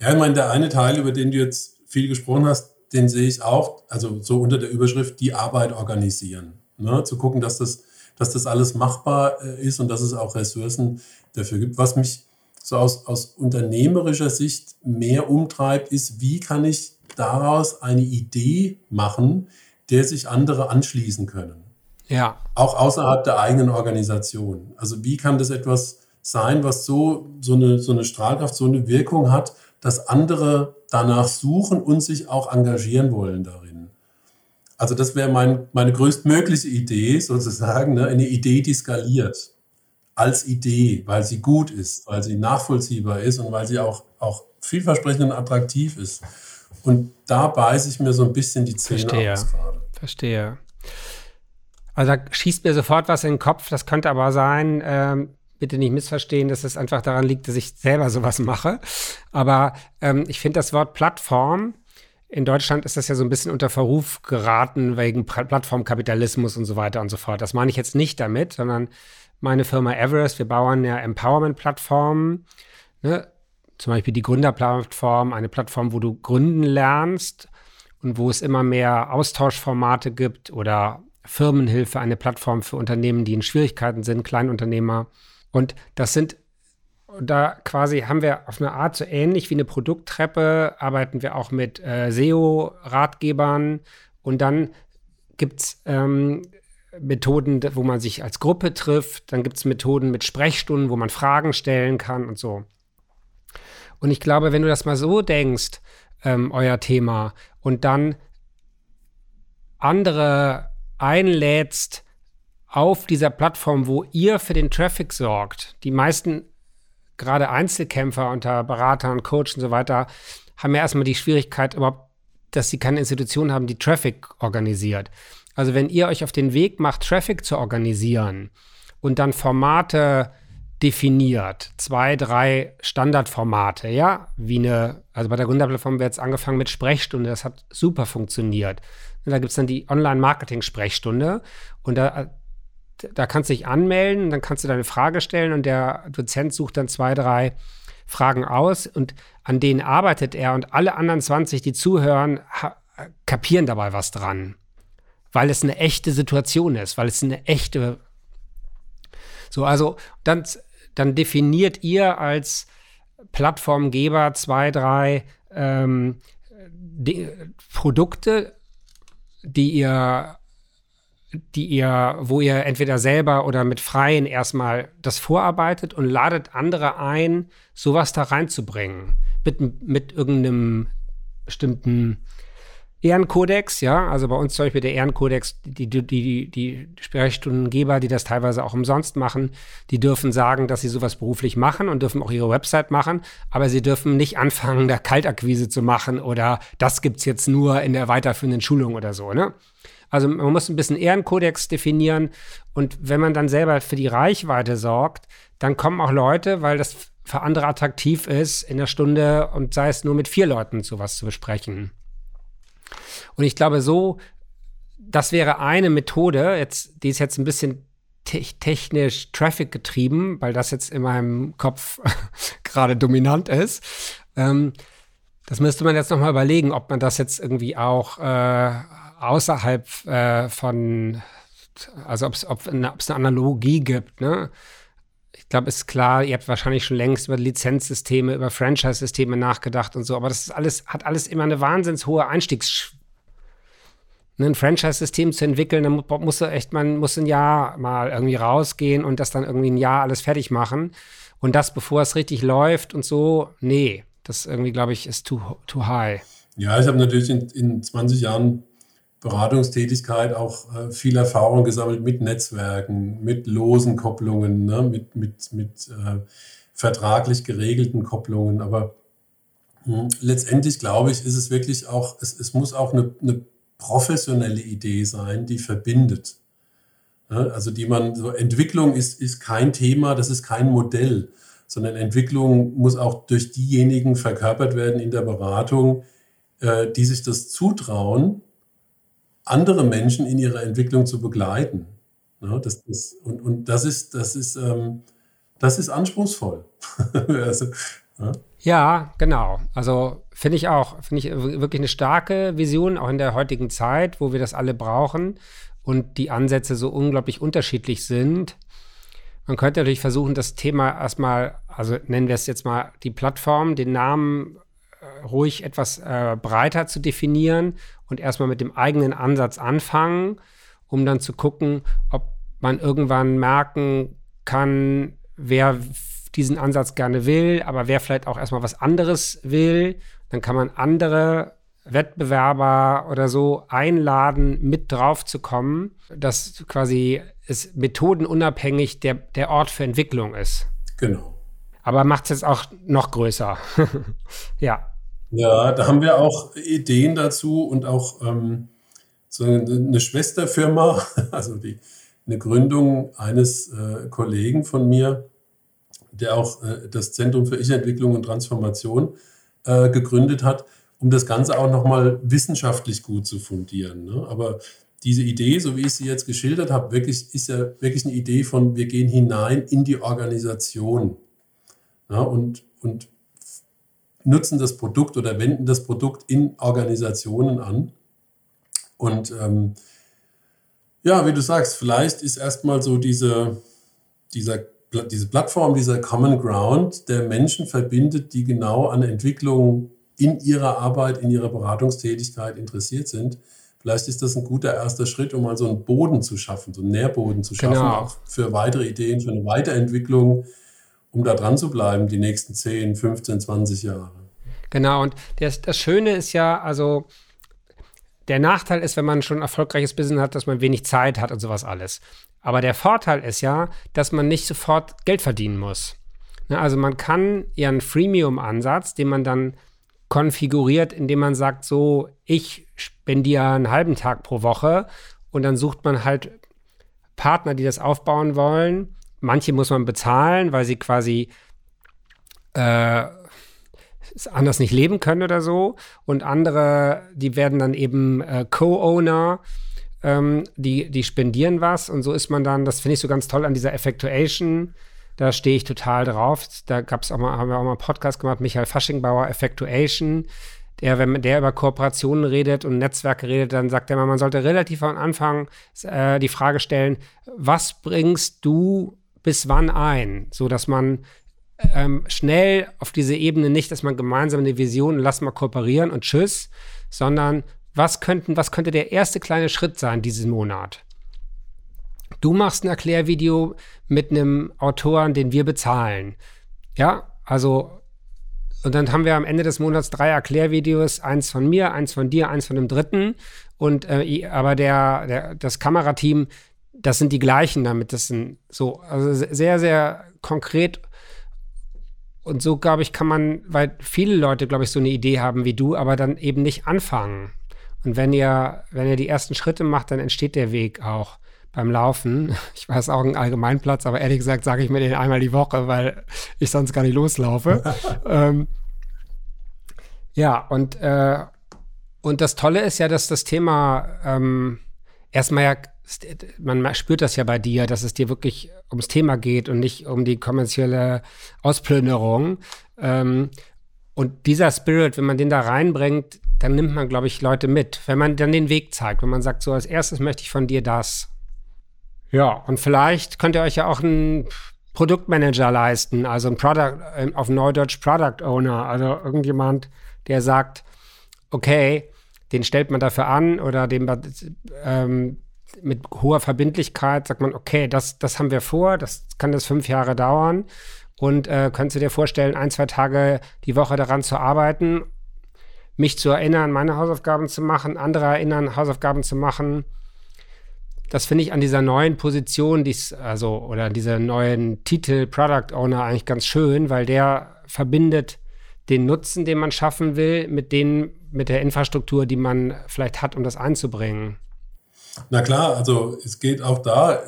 Ja, ich meine, der eine Teil, über den du jetzt viel gesprochen hast, den sehe ich auch, also so unter der Überschrift die Arbeit organisieren. Ne? Zu gucken, dass das, dass das alles machbar äh, ist und dass es auch Ressourcen dafür gibt. Was mich so aus, aus unternehmerischer Sicht mehr umtreibt, ist, wie kann ich daraus eine Idee machen, der sich andere anschließen können. Ja. Auch außerhalb der eigenen Organisation. Also wie kann das etwas sein, was so, so, eine, so eine Strahlkraft, so eine Wirkung hat, dass andere danach suchen und sich auch engagieren wollen darin. Also das wäre mein, meine größtmögliche Idee sozusagen, ne? eine Idee, die skaliert als Idee, weil sie gut ist, weil sie nachvollziehbar ist und weil sie auch, auch vielversprechend und attraktiv ist. Und da beiße ich mir so ein bisschen die Zähne Verstehe. aus gerade. Verstehe. Also da schießt mir sofort was in den Kopf. Das könnte aber sein, ähm, bitte nicht missverstehen, dass es einfach daran liegt, dass ich selber sowas mache. Aber ähm, ich finde das Wort Plattform, in Deutschland ist das ja so ein bisschen unter Verruf geraten wegen Plattformkapitalismus und so weiter und so fort. Das meine ich jetzt nicht damit, sondern meine Firma Everest, wir bauen ja Empowerment-Plattformen. Ne? Zum Beispiel die Gründerplattform, eine Plattform, wo du gründen lernst und wo es immer mehr Austauschformate gibt oder Firmenhilfe, eine Plattform für Unternehmen, die in Schwierigkeiten sind, Kleinunternehmer. Und das sind, da quasi haben wir auf eine Art so ähnlich wie eine Produkttreppe, arbeiten wir auch mit äh, SEO-Ratgebern und dann gibt es ähm, Methoden, wo man sich als Gruppe trifft, dann gibt es Methoden mit Sprechstunden, wo man Fragen stellen kann und so. Und ich glaube, wenn du das mal so denkst, ähm, euer Thema, und dann andere einlädst, auf dieser Plattform, wo ihr für den Traffic sorgt, die meisten gerade Einzelkämpfer unter Beratern, Coach und so weiter, haben ja erstmal die Schwierigkeit überhaupt, dass sie keine Institution haben, die Traffic organisiert. Also wenn ihr euch auf den Weg macht, Traffic zu organisieren und dann Formate definiert, zwei, drei Standardformate, ja, wie eine, also bei der Gründerplattform wird jetzt angefangen mit Sprechstunde, das hat super funktioniert. Und da gibt es dann die Online-Marketing-Sprechstunde und da da kannst du dich anmelden, dann kannst du deine Frage stellen und der Dozent sucht dann zwei, drei Fragen aus und an denen arbeitet er und alle anderen 20, die zuhören, kapieren dabei was dran. Weil es eine echte Situation ist, weil es eine echte. So, also dann, dann definiert ihr als Plattformgeber zwei, drei ähm, die, Produkte, die ihr die ihr, wo ihr entweder selber oder mit Freien erstmal das vorarbeitet und ladet andere ein, sowas da reinzubringen. Mit, mit irgendeinem bestimmten Ehrenkodex, ja, also bei uns zum Beispiel der Ehrenkodex, die, die, die, die Sprechstundengeber, die das teilweise auch umsonst machen, die dürfen sagen, dass sie sowas beruflich machen und dürfen auch ihre Website machen, aber sie dürfen nicht anfangen, da Kaltakquise zu machen oder das gibt's jetzt nur in der weiterführenden Schulung oder so, ne? Also man muss ein bisschen Ehrenkodex definieren und wenn man dann selber für die Reichweite sorgt, dann kommen auch Leute, weil das für andere attraktiv ist, in der Stunde und sei es nur mit vier Leuten sowas zu besprechen. Und ich glaube, so, das wäre eine Methode, jetzt, die ist jetzt ein bisschen te technisch Traffic getrieben, weil das jetzt in meinem Kopf gerade dominant ist. Ähm, das müsste man jetzt nochmal überlegen, ob man das jetzt irgendwie auch äh, außerhalb äh, von, also ob es eine, eine Analogie gibt, ne? Ich glaube, ist klar, ihr habt wahrscheinlich schon längst über Lizenzsysteme, über Franchise-Systeme nachgedacht und so, aber das ist alles, hat alles immer eine wahnsinns hohe Einstiegs- ne, ein Franchise-System zu entwickeln, dann muss echt, man muss ein Jahr mal irgendwie rausgehen und das dann irgendwie ein Jahr alles fertig machen. Und das, bevor es richtig läuft und so, nee, das irgendwie, glaube ich, ist too, too high. Ja, ich habe natürlich in, in 20 Jahren Beratungstätigkeit auch äh, viel Erfahrung gesammelt mit Netzwerken, mit losen Kopplungen, ne, mit, mit, mit äh, vertraglich geregelten Kopplungen. Aber mh, hm, letztendlich glaube ich, ist es wirklich auch, es, es muss auch eine, eine professionelle Idee sein, die verbindet. Ne? Also die man, so Entwicklung ist, ist kein Thema, das ist kein Modell, sondern Entwicklung muss auch durch diejenigen verkörpert werden in der Beratung, äh, die sich das zutrauen andere Menschen in ihrer Entwicklung zu begleiten. Ja, das, das, und, und das ist, das ist, ähm, das ist anspruchsvoll. also, ja. ja. genau. Also finde ich auch, finde ich wirklich eine starke Vision, auch in der heutigen Zeit, wo wir das alle brauchen und die Ansätze so unglaublich unterschiedlich sind. Man könnte natürlich versuchen, das Thema erstmal, also nennen wir es jetzt mal die Plattform, den Namen ruhig etwas äh, breiter zu definieren und erstmal mit dem eigenen Ansatz anfangen um dann zu gucken, ob man irgendwann merken kann, wer diesen Ansatz gerne will, aber wer vielleicht auch erstmal was anderes will. Dann kann man andere Wettbewerber oder so einladen, mit drauf zu kommen, dass quasi es methodenunabhängig der, der Ort für Entwicklung ist. Genau. Aber macht es jetzt auch noch größer. ja. Ja, da haben wir auch Ideen dazu und auch ähm, so eine Schwesterfirma, also die, eine Gründung eines äh, Kollegen von mir, der auch äh, das Zentrum für Ich-Entwicklung und Transformation äh, gegründet hat, um das Ganze auch nochmal wissenschaftlich gut zu fundieren. Ne? Aber diese Idee, so wie ich sie jetzt geschildert habe, wirklich, ist ja wirklich eine Idee von, wir gehen hinein in die Organisation ja, und, und nutzen das Produkt oder wenden das Produkt in Organisationen an. Und ähm, ja, wie du sagst, vielleicht ist erstmal so diese, dieser, diese Plattform, dieser Common Ground, der Menschen verbindet, die genau an Entwicklung in ihrer Arbeit, in ihrer Beratungstätigkeit interessiert sind. Vielleicht ist das ein guter erster Schritt, um mal so einen Boden zu schaffen, so einen Nährboden zu schaffen, genau. für weitere Ideen, für eine Weiterentwicklung, um da dran zu bleiben, die nächsten 10, 15, 20 Jahre. Genau, und das, das Schöne ist ja, also der Nachteil ist, wenn man schon ein erfolgreiches Business hat, dass man wenig Zeit hat und sowas alles. Aber der Vorteil ist ja, dass man nicht sofort Geld verdienen muss. Ne, also man kann ja einen Freemium-Ansatz, den man dann konfiguriert, indem man sagt, so, ich spendiere einen halben Tag pro Woche und dann sucht man halt Partner, die das aufbauen wollen. Manche muss man bezahlen, weil sie quasi äh, anders nicht leben können oder so. Und andere, die werden dann eben äh, Co-Owner, ähm, die, die spendieren was. Und so ist man dann, das finde ich so ganz toll an dieser Effectuation da stehe ich total drauf. Da gab's auch mal, haben wir auch mal einen Podcast gemacht, Michael Faschingbauer, Effectuation. Der, wenn der über Kooperationen redet und Netzwerke redet, dann sagt er mal, man sollte relativ am Anfang äh, die Frage stellen, was bringst du bis wann ein, so dass man ähm, schnell auf diese Ebene nicht, dass man gemeinsam eine Vision, lass mal kooperieren und tschüss, sondern was könnten, was könnte der erste kleine Schritt sein diesen Monat? Du machst ein Erklärvideo mit einem Autoren, den wir bezahlen. Ja, also, und dann haben wir am Ende des Monats drei Erklärvideos, eins von mir, eins von dir, eins von dem dritten. Und äh, aber der, der, das Kamerateam, das sind die gleichen damit. Das sind so, also sehr, sehr konkret. Und so, glaube ich, kann man, weil viele Leute, glaube ich, so eine Idee haben wie du, aber dann eben nicht anfangen. Und wenn ihr, wenn ihr die ersten Schritte macht, dann entsteht der Weg auch beim Laufen. Ich weiß auch ein Allgemeinplatz, aber ehrlich gesagt sage ich mir den einmal die Woche, weil ich sonst gar nicht loslaufe. ähm, ja, und, äh, und das Tolle ist ja, dass das Thema ähm, erstmal ja, man spürt das ja bei dir, dass es dir wirklich ums Thema geht und nicht um die kommerzielle Ausplünderung. Ähm, und dieser Spirit, wenn man den da reinbringt, dann nimmt man, glaube ich, Leute mit. Wenn man dann den Weg zeigt, wenn man sagt, so als erstes möchte ich von dir das ja, und vielleicht könnt ihr euch ja auch einen Produktmanager leisten, also ein Product, äh, auf Neudeutsch Product Owner, also irgendjemand, der sagt, okay, den stellt man dafür an oder dem ähm, mit hoher Verbindlichkeit sagt man, okay, das, das haben wir vor, das kann das fünf Jahre dauern und äh, könntest du dir vorstellen, ein, zwei Tage die Woche daran zu arbeiten, mich zu erinnern, meine Hausaufgaben zu machen, andere erinnern, Hausaufgaben zu machen das finde ich an dieser neuen Position, dies, also, oder dieser neuen Titel Product Owner eigentlich ganz schön, weil der verbindet den Nutzen, den man schaffen will, mit den, mit der Infrastruktur, die man vielleicht hat, um das einzubringen. Na klar, also es geht auch da,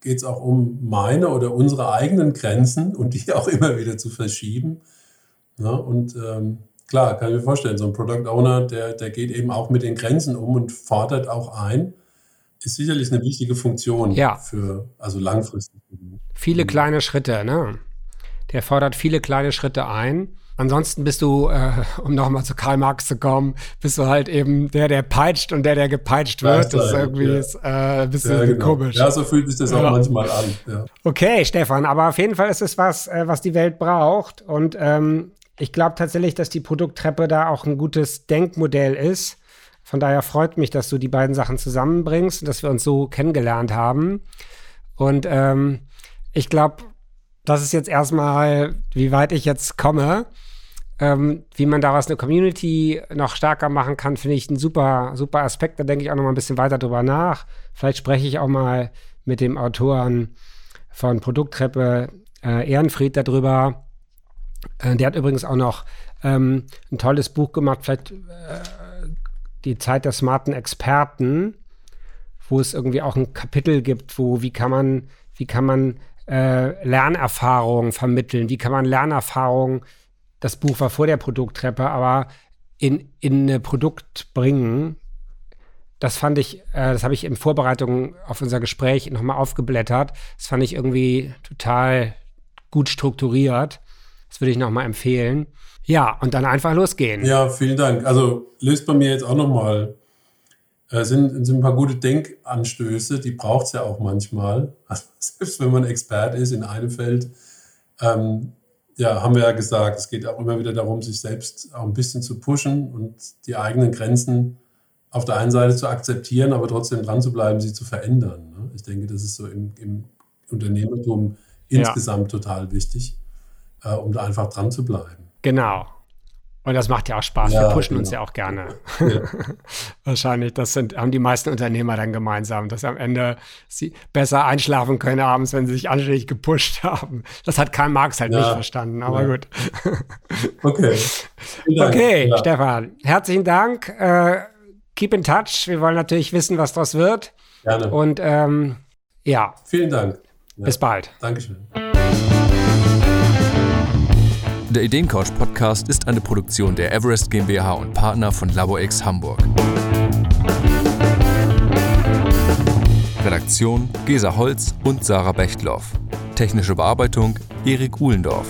geht es auch um meine oder unsere eigenen Grenzen und die auch immer wieder zu verschieben. Ja, und ähm, klar, kann ich mir vorstellen, so ein Product Owner, der, der geht eben auch mit den Grenzen um und fordert auch ein ist sicherlich eine wichtige Funktion ja. für, also langfristig. Viele mhm. kleine Schritte, ne? Der fordert viele kleine Schritte ein. Ansonsten bist du, äh, um nochmal zu Karl Marx zu kommen, bist du halt eben der, der peitscht und der, der gepeitscht wird. Das ist irgendwie ja. ist, äh, ein bisschen ja, genau. komisch. Ja, so fühlt sich das auch manchmal an. Ja. Okay, Stefan, aber auf jeden Fall ist es was, äh, was die Welt braucht. Und ähm, ich glaube tatsächlich, dass die Produkttreppe da auch ein gutes Denkmodell ist Von daher freut mich, dass du die beiden Sachen zusammenbringst und dass wir uns so kennengelernt haben. Und ähm, ich glaube, das ist jetzt erstmal, wie weit ich jetzt komme. Ähm, wie man daraus eine Community noch stärker machen kann, finde ich ein super, super Aspekt. Da denke ich auch noch mal ein bisschen weiter drüber nach. Vielleicht spreche ich auch mal mit dem Autoren von Produkttreppe äh, Ehrenfried darüber. Äh, der hat übrigens auch noch ähm, ein tolles Buch gemacht, vielleicht äh, die Zeit der smarten Experten, wo es irgendwie auch ein Kapitel gibt, wo wie kann man, wie kann man äh, Lernerfahrungen vermitteln, wie kann man Lernerfahrungen das Buch war vor der Produkttreppe, aber in, in ein Produkt bringen, das fand ich, äh, das habe ich in Vorbereitung auf unser Gespräch nochmal aufgeblättert. Das fand ich irgendwie total gut strukturiert. Das würde ich nochmal empfehlen. Ja, und dann einfach losgehen. Ja, vielen Dank. Also löst bei mir jetzt auch nochmal, äh, sind, sind ein paar gute Denkanstöße, die braucht es ja auch manchmal. Also, selbst wenn man Expert ist in einem Feld, ähm, ja, haben wir ja gesagt, es geht auch immer wieder darum, sich selbst auch ein bisschen zu pushen und die eigenen Grenzen auf der einen Seite zu akzeptieren, aber trotzdem dran zu bleiben, sie zu verändern. Ne? Ich denke, das ist so im, im Unternehmertum ja. insgesamt total wichtig, äh, um da einfach dran zu bleiben. Genau. Und das macht ja auch Spaß. Ja, wir pushen genau. uns ja auch gerne. Ja. Wahrscheinlich, das sind, haben die meisten Unternehmer dann gemeinsam, dass am Ende sie besser einschlafen können abends, wenn sie sich anständig gepusht haben. Das hat Karl Marx halt ja. nicht verstanden, aber gut. Okay. Okay, Stefan, herzlichen Dank. Äh, keep in touch. Wir wollen natürlich wissen, was das wird. Gerne. Und ähm, ja. Vielen Dank. Bis bald. Dankeschön. Der Ideencouch Podcast ist eine Produktion der Everest GmbH und Partner von LaboX Hamburg. Redaktion Gesa Holz und Sarah Bechtloff. Technische Bearbeitung Erik Uhlendorf.